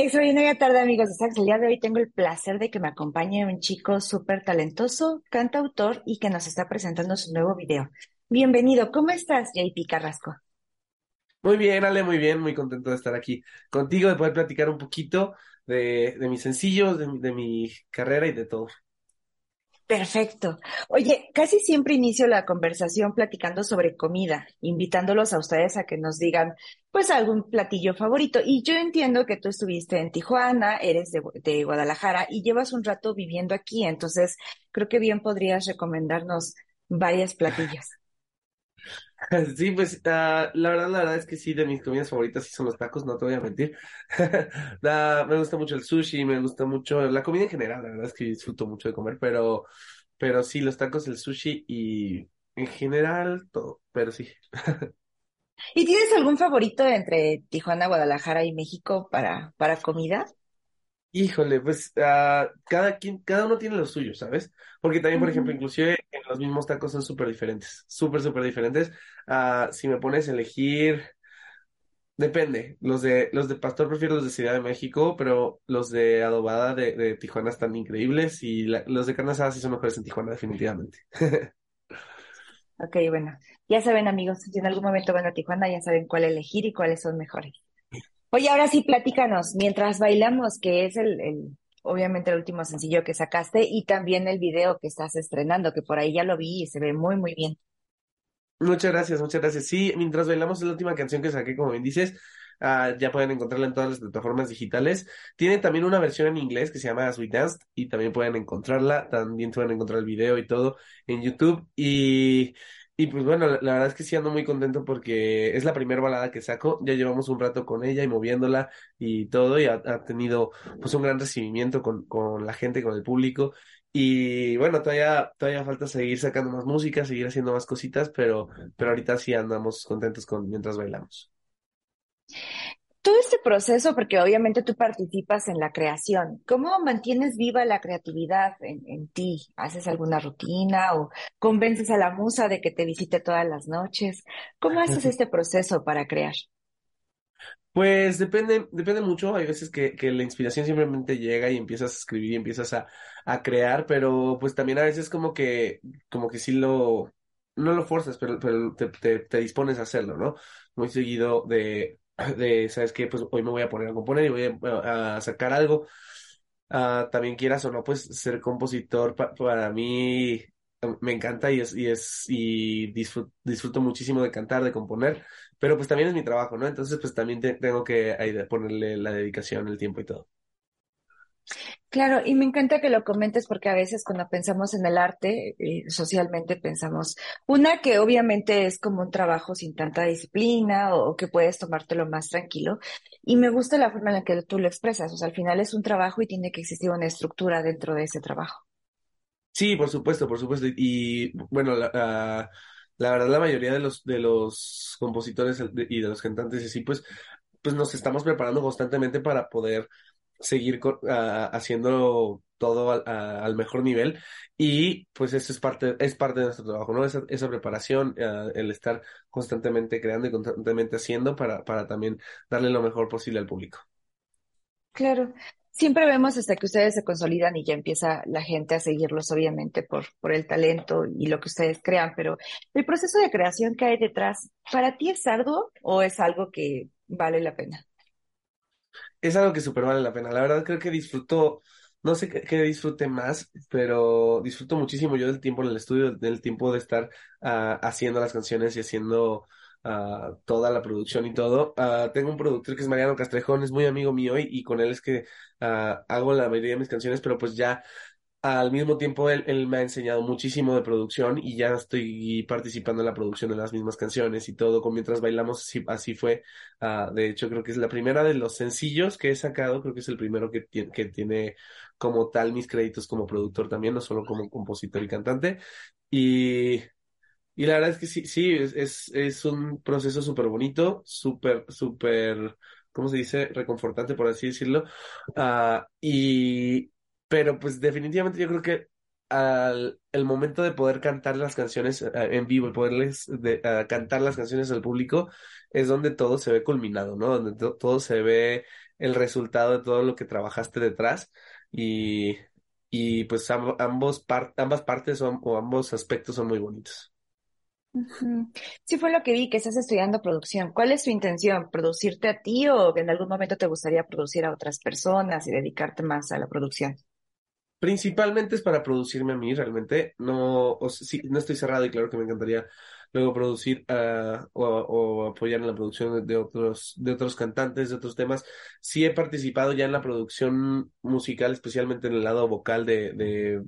Extraordinaria tarde, amigos. El día de hoy tengo el placer de que me acompañe un chico súper talentoso, cantautor y que nos está presentando su nuevo video. Bienvenido, ¿cómo estás, JP Carrasco? Muy bien, Ale, muy bien, muy contento de estar aquí contigo, de poder platicar un poquito de, mis sencillos, de mi carrera y de todo. Perfecto. Oye, casi siempre inicio la conversación platicando sobre comida, invitándolos a ustedes a que nos digan, pues, algún platillo favorito. Y yo entiendo que tú estuviste en Tijuana, eres de, de Guadalajara y llevas un rato viviendo aquí, entonces creo que bien podrías recomendarnos varios platillos. Sí, pues ah, la verdad, la verdad es que sí, de mis comidas favoritas sí son los tacos, no te voy a mentir. Ah, me gusta mucho el sushi, me gusta mucho la comida en general, la verdad es que disfruto mucho de comer, pero, pero sí, los tacos, el sushi y en general todo, pero sí. ¿Y tienes algún favorito entre Tijuana, Guadalajara y México para, para comida? Híjole, pues ah, cada quien, cada uno tiene lo suyo, ¿sabes? Porque también, por ejemplo, inclusive en los mismos tacos son súper diferentes, súper, súper diferentes. Ah, si me pones a elegir, depende. Los de, los de pastor prefiero los de Ciudad de México, pero los de adobada de, de Tijuana están increíbles y la- los de carne asada sí son mejores en Tijuana, definitivamente. Ok, bueno, ya saben amigos, si en algún momento van a Tijuana ya saben cuál elegir y cuáles son mejores. Oye, ahora sí, platícanos, mientras bailamos, que es el, el, obviamente el último sencillo que sacaste y también el video que estás estrenando, que por ahí ya lo vi y se ve muy, muy bien. Muchas gracias, muchas gracias. Sí, mientras bailamos es la última canción que saqué, como bien dices. Ah, ya pueden encontrarla en todas las plataformas digitales. Tiene también una versión en inglés que se llama As We Danced y también pueden encontrarla. También pueden encontrar el video y todo en YouTube. Y, y pues bueno, la, verdad es que sí ando muy contento porque es la primera balada que saco. Ya llevamos un rato con ella y moviéndola y todo y ha, ha tenido pues un gran recibimiento con, con la gente, con el público. Y bueno, todavía, todavía falta seguir sacando más música, seguir haciendo más cositas, pero, pero ahorita sí andamos contentos con mientras bailamos. Todo este proceso, porque obviamente tú participas en la creación, ¿cómo mantienes viva la creatividad en, en ti? ¿Haces alguna rutina o convences a la musa de que te visite todas las noches? ¿Cómo haces este proceso para crear? Pues depende, depende mucho. Hay veces que, que la inspiración simplemente llega y empiezas a escribir y empiezas a, a crear, pero pues también a veces como que, como que sí lo, no lo forzas, pero, pero te, te, te dispones a hacerlo, ¿no? Muy seguido de, de, ¿sabes qué? Pues hoy me voy a poner a componer y voy a, a sacar algo. Ah, también quieras o no, pues ser compositor pa- para mí me encanta y es, y es, y disfruto, disfruto muchísimo de cantar, de componer, pero pues también es mi trabajo, ¿no? Entonces pues también te- tengo que ponerle la dedicación, el tiempo y todo. Claro, y me encanta que lo comentes porque a veces cuando pensamos en el arte, eh, socialmente pensamos, una que obviamente es como un trabajo sin tanta disciplina o, que puedes tomártelo más tranquilo. Y me gusta la forma en la que tú lo expresas. O sea, al final es un trabajo y tiene que existir una estructura dentro de ese trabajo. Sí, por supuesto, por supuesto. Y bueno, la, la verdad la mayoría de los, de los compositores y de los cantantes y así, pues, pues nos estamos preparando constantemente para poder seguir haciendo todo al, al mejor nivel y pues eso es parte, es parte de nuestro trabajo, ¿no? Esa, esa preparación, ah, el estar constantemente creando y constantemente haciendo para, para también darle lo mejor posible al público. Claro. Siempre vemos hasta que ustedes se consolidan y ya empieza la gente a seguirlos, obviamente, por, por el talento y lo que ustedes crean, pero el proceso de creación que hay detrás, ¿para ti es arduo o es algo que vale la pena? Es algo que súper vale la pena. La verdad creo que disfruto, no sé qué, disfrute más, pero disfruto muchísimo yo del tiempo en el estudio, del tiempo de estar ah, haciendo las canciones y haciendo ah, toda la producción y todo. Ah, tengo un productor que es Mariano Castrejón, es muy amigo mío y, y con él es que hago la mayoría de mis canciones, pero pues ya al mismo tiempo, él, él me ha enseñado muchísimo de producción y ya estoy participando en la producción de las mismas canciones y todo, con mientras bailamos, así, así fue. Ah, de hecho, creo que es la primera de los sencillos que he sacado, creo que es el primero que, tiene que tiene como tal mis créditos como productor también, no solo como compositor y cantante. Y, Y la verdad es que sí, sí, es, es, un proceso súper bonito, súper, súper, ¿cómo se dice? Reconfortante, por así decirlo. Ah, y, pero pues definitivamente yo creo que al el momento de poder cantar las canciones eh, en vivo, el poderles de, ah, cantar las canciones al público, es donde todo se ve culminado, ¿no? Donde to- todo se ve el resultado de todo lo que trabajaste detrás y, y pues amb- ambos ambas partes son- o ambos aspectos son muy bonitos. Sí fue lo que vi, que estás estudiando producción. ¿Cuál es tu intención? ¿Producirte a ti o en algún momento te gustaría producir a otras personas y dedicarte más a la producción? Principalmente es para producirme a mí, realmente. No, o sí, no estoy cerrado y claro que me encantaría luego producir ah, o, apoyar en la producción de, otros, de otros cantantes, de otros temas. Sí he participado ya en la producción musical, especialmente en el lado vocal de, de,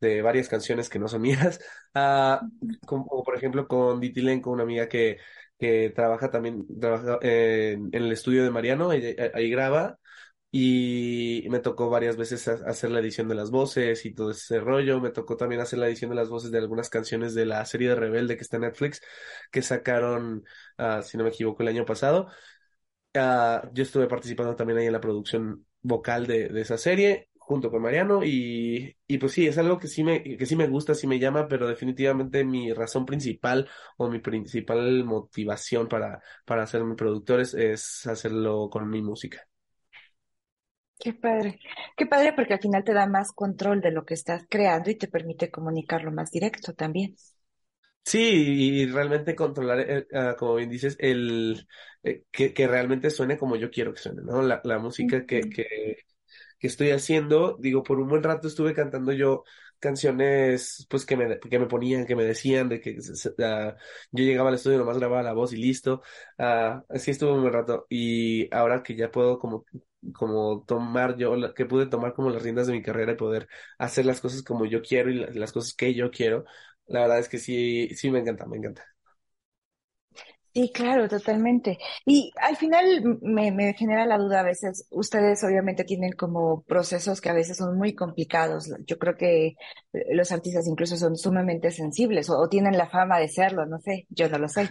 de varias canciones que no son mías. Ah, como por ejemplo con Ditilen, con una amiga que, que trabaja también, trabaja en, en el estudio de Mariano, ella- ahí graba y me tocó varias veces ha- hacer la edición de las voces y todo ese rollo. Me tocó también hacer la edición de las voces de algunas canciones de la serie de Rebelde que está en Netflix, que sacaron, ah, si no me equivoco, el año pasado. Ah, yo estuve participando también ahí en la producción vocal de, esa serie, junto con Mariano, y, y pues sí, es algo que sí me, que sí me gusta, sí me llama, pero definitivamente mi razón principal o mi principal motivación para, para productor es, es hacerlo con mi música. Qué padre. Qué padre porque al final te da más control de lo que estás creando y te permite comunicarlo más directo también. Sí, y realmente controlar, eh, ah, como bien dices, el eh, que, que realmente suene como yo quiero que suene, ¿no? La, la música que, que, que estoy haciendo, digo, por un buen rato estuve cantando yo canciones, pues que me, que me ponían, que me decían, de que ah, yo llegaba al estudio, nomás grababa la voz y listo. Ah, así estuve un rato. Y ahora que ya puedo como, como tomar yo, que pude tomar como las riendas de mi carrera y poder hacer las cosas como yo quiero y la- las cosas que yo quiero, la verdad es que sí, sí me encanta, me encanta. Sí, claro, totalmente. Y al final me, genera la duda a veces, ustedes obviamente tienen como procesos que a veces son muy complicados. Yo creo que eh, los artistas incluso son sumamente sensibles o, tienen la fama de serlo, no sé, yo no lo soy.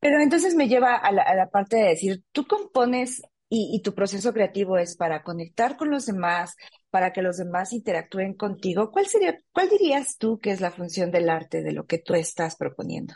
Pero entonces me lleva a la, a la parte de decir, tú compones y, y tu proceso creativo es para conectar con los demás, para que los demás interactúen contigo. ¿Cuál sería, cuál dirías tú que es la función del arte de lo que tú estás proponiendo?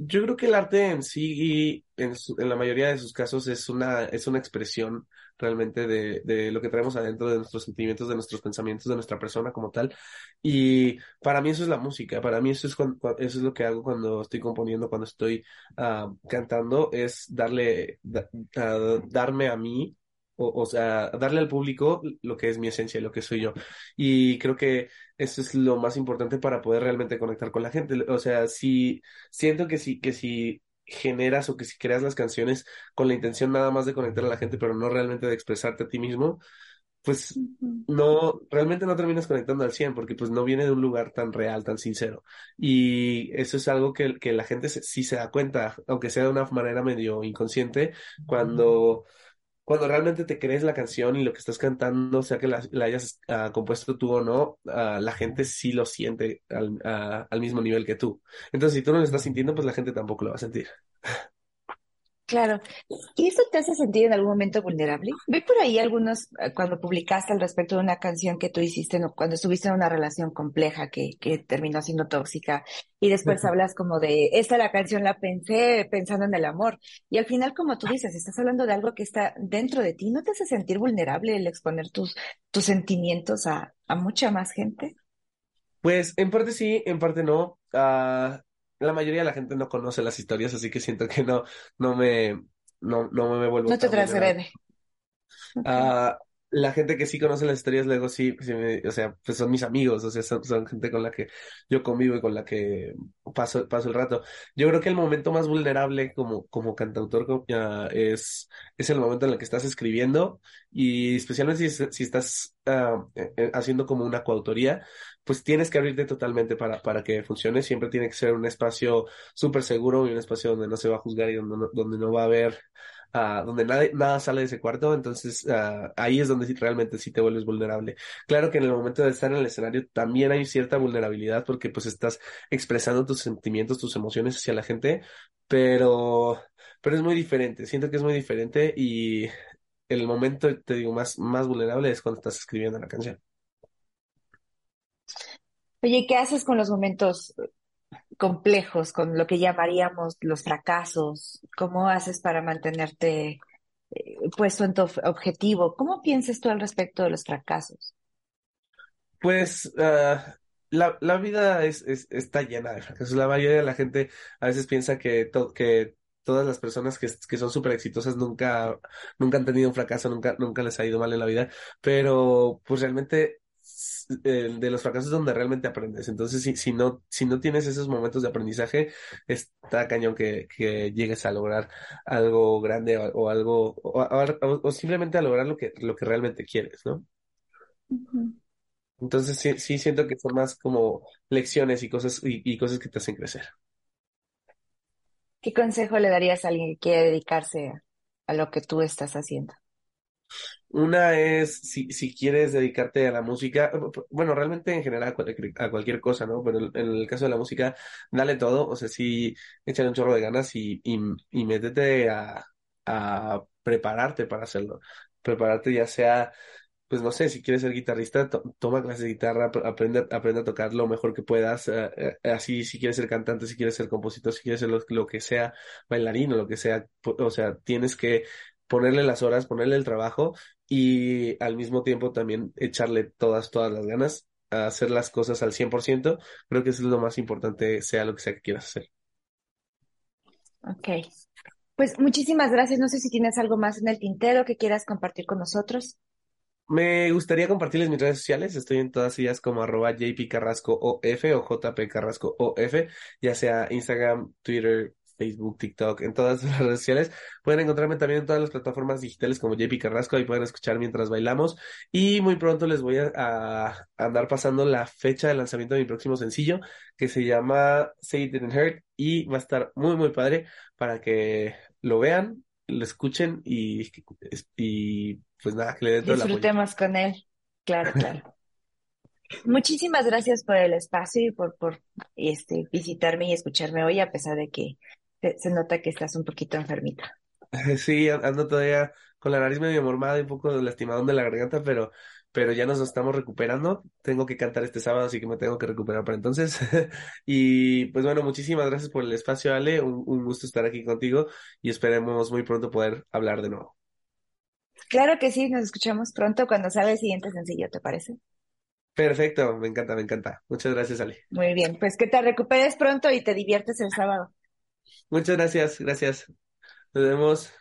Yo creo que el arte en sí, en, su- en la mayoría de sus casos, es una, es una expresión realmente de, de lo que traemos adentro, de nuestros sentimientos, de nuestros pensamientos, de nuestra persona como tal. Y para mí eso es la música, para mí eso es, cuan- cua- eso es lo que hago cuando estoy componiendo, cuando estoy ah, cantando, es darle, da- ah, darme a mí, o, o sea, darle al público lo que es mi esencia, lo que soy yo. Y creo que eso es lo más importante para poder realmente conectar con la gente. O sea, si siento que si, que si generas o que si creas las canciones con la intención nada más de conectar a la gente, pero no realmente de expresarte a ti mismo, pues no, realmente no terminas conectando al 100 porque pues no viene de un lugar tan real, tan sincero. Y eso es algo que, que la gente se- sí se da cuenta, aunque sea de una manera medio inconsciente, cuando cuando realmente te crees la canción y lo que estás cantando, sea que la, hayas ah, compuesto tú o no, ah, la gente sí lo siente al, ah, al mismo nivel que tú. Entonces, si tú no lo estás sintiendo, pues la gente tampoco lo va a sentir. Claro. ¿Y eso te hace sentir en algún momento vulnerable? Vi por ahí algunos, eh, cuando publicaste al respecto de una canción que tú hiciste, cuando estuviste en una relación compleja que, que terminó siendo tóxica, y después hablas como de, esta la canción la pensé pensando en el amor. Y al final, como tú dices, estás hablando de algo que está dentro de ti. ¿No te hace sentir vulnerable el exponer tus, tus sentimientos a, a mucha más gente? Pues en parte sí, en parte no. Ah, la mayoría de la gente no conoce las historias, así que siento que no, no me, no, no me vuelvo No te transgrede. Ok. La gente que sí conoce las historias luego sí, o sea, pues son mis amigos, o sea, son, gente con la que yo convivo y con la que paso, paso el rato. Yo creo que el momento más vulnerable como, como cantautor es, es el momento en el que estás escribiendo y especialmente si, si estás ah, eh, eh, haciendo como una coautoría, pues tienes que abrirte totalmente para, para que funcione. Siempre tiene que ser un espacio súper seguro y un espacio donde no se va a juzgar y donde no, donde no va a haber ah, donde nada, nada sale de ese cuarto, entonces ah, ahí es donde sí- realmente sí te vuelves vulnerable. Claro que en el momento de estar en el escenario también hay cierta vulnerabilidad porque pues estás expresando tus sentimientos, tus emociones hacia la gente, pero, pero es muy diferente, siento que es muy diferente y el momento, te digo, más, más vulnerable es cuando estás escribiendo la canción. Oye, ¿qué haces con los momentos complejos, con lo que llamaríamos los fracasos? ¿Cómo haces para mantenerte eh, puesto en tu ob- objetivo? ¿Cómo piensas tú al respecto de los fracasos? Pues ah, la, la vida es, es, está llena de fracasos. La mayoría de la gente a veces piensa que, que todas las personas que, que son súper exitosas nunca, nunca han tenido un fracaso, nunca, nunca les ha ido mal en la vida, pero pues realmente de los fracasos donde realmente aprendes. Entonces, si, si no, si no tienes esos momentos de aprendizaje, está cañón que, que llegues a lograr algo grande o, o algo, o, o- o simplemente a lograr lo que, lo que realmente quieres, ¿no? Entonces sí, sí siento que son más como lecciones y cosas y, y cosas que te hacen crecer. ¿Qué consejo le darías a alguien que quiere dedicarse a, a lo que tú estás haciendo? Una es si, si quieres dedicarte a la música, bueno, realmente en general a cualquier, a cualquier cosa, ¿no? Pero en el caso de la música, dale todo, o sea, sí, échale un chorro de ganas y, y, y métete a, a prepararte para hacerlo. Prepararte ya sea pues no sé, si quieres ser guitarrista, to- toma clases de guitarra, ap- aprende, aprende a tocar lo mejor que puedas, eh, así si quieres ser cantante, si quieres ser compositor, si quieres ser lo, lo que sea, bailarín o lo que sea, o sea, tienes que ponerle las horas, ponerle el trabajo y al mismo tiempo también echarle todas, todas las ganas a hacer las cosas al 100%, creo que eso es lo más importante, sea lo que sea que quieras hacer. Ok. Pues muchísimas gracias. No sé si tienes algo más en el tintero que quieras compartir con nosotros. Me gustaría compartirles mis redes sociales. Estoy en todas ellas como arroba JP Carrasco OF o JP Carrasco OF, ya sea Instagram, Twitter, Facebook, TikTok, en todas las redes sociales. Pueden encontrarme también en todas las plataformas digitales como JP Carrasco, ahí pueden escuchar mientras bailamos. Y muy pronto les voy a, a andar pasando la fecha de lanzamiento de mi próximo sencillo, que se llama Say It Didn't Hurt, y va a estar muy, muy padre para que lo vean, lo escuchen y, y pues nada, que le den todo el. Disfrutemos con él. Claro, claro. Muchísimas gracias por el espacio y por, por este, visitarme y escucharme hoy, a pesar de que se, se nota que estás un poquito enfermita. Sí, an- ando todavía con la nariz medio mormada y un poco lastimadón de la garganta, pero, pero ya nos estamos recuperando. Tengo que cantar este sábado, así que me tengo que recuperar para entonces. Y pues bueno, muchísimas gracias por el espacio, Ale. Un, un gusto estar aquí contigo y esperemos muy pronto poder hablar de nuevo. Claro que sí, nos escuchamos pronto cuando salga el siguiente sencillo, ¿te parece? Perfecto, me encanta, me encanta. Muchas gracias, Ale. Muy bien, pues que te recuperes pronto y te diviertes el sábado. Muchas gracias, gracias. Nos vemos.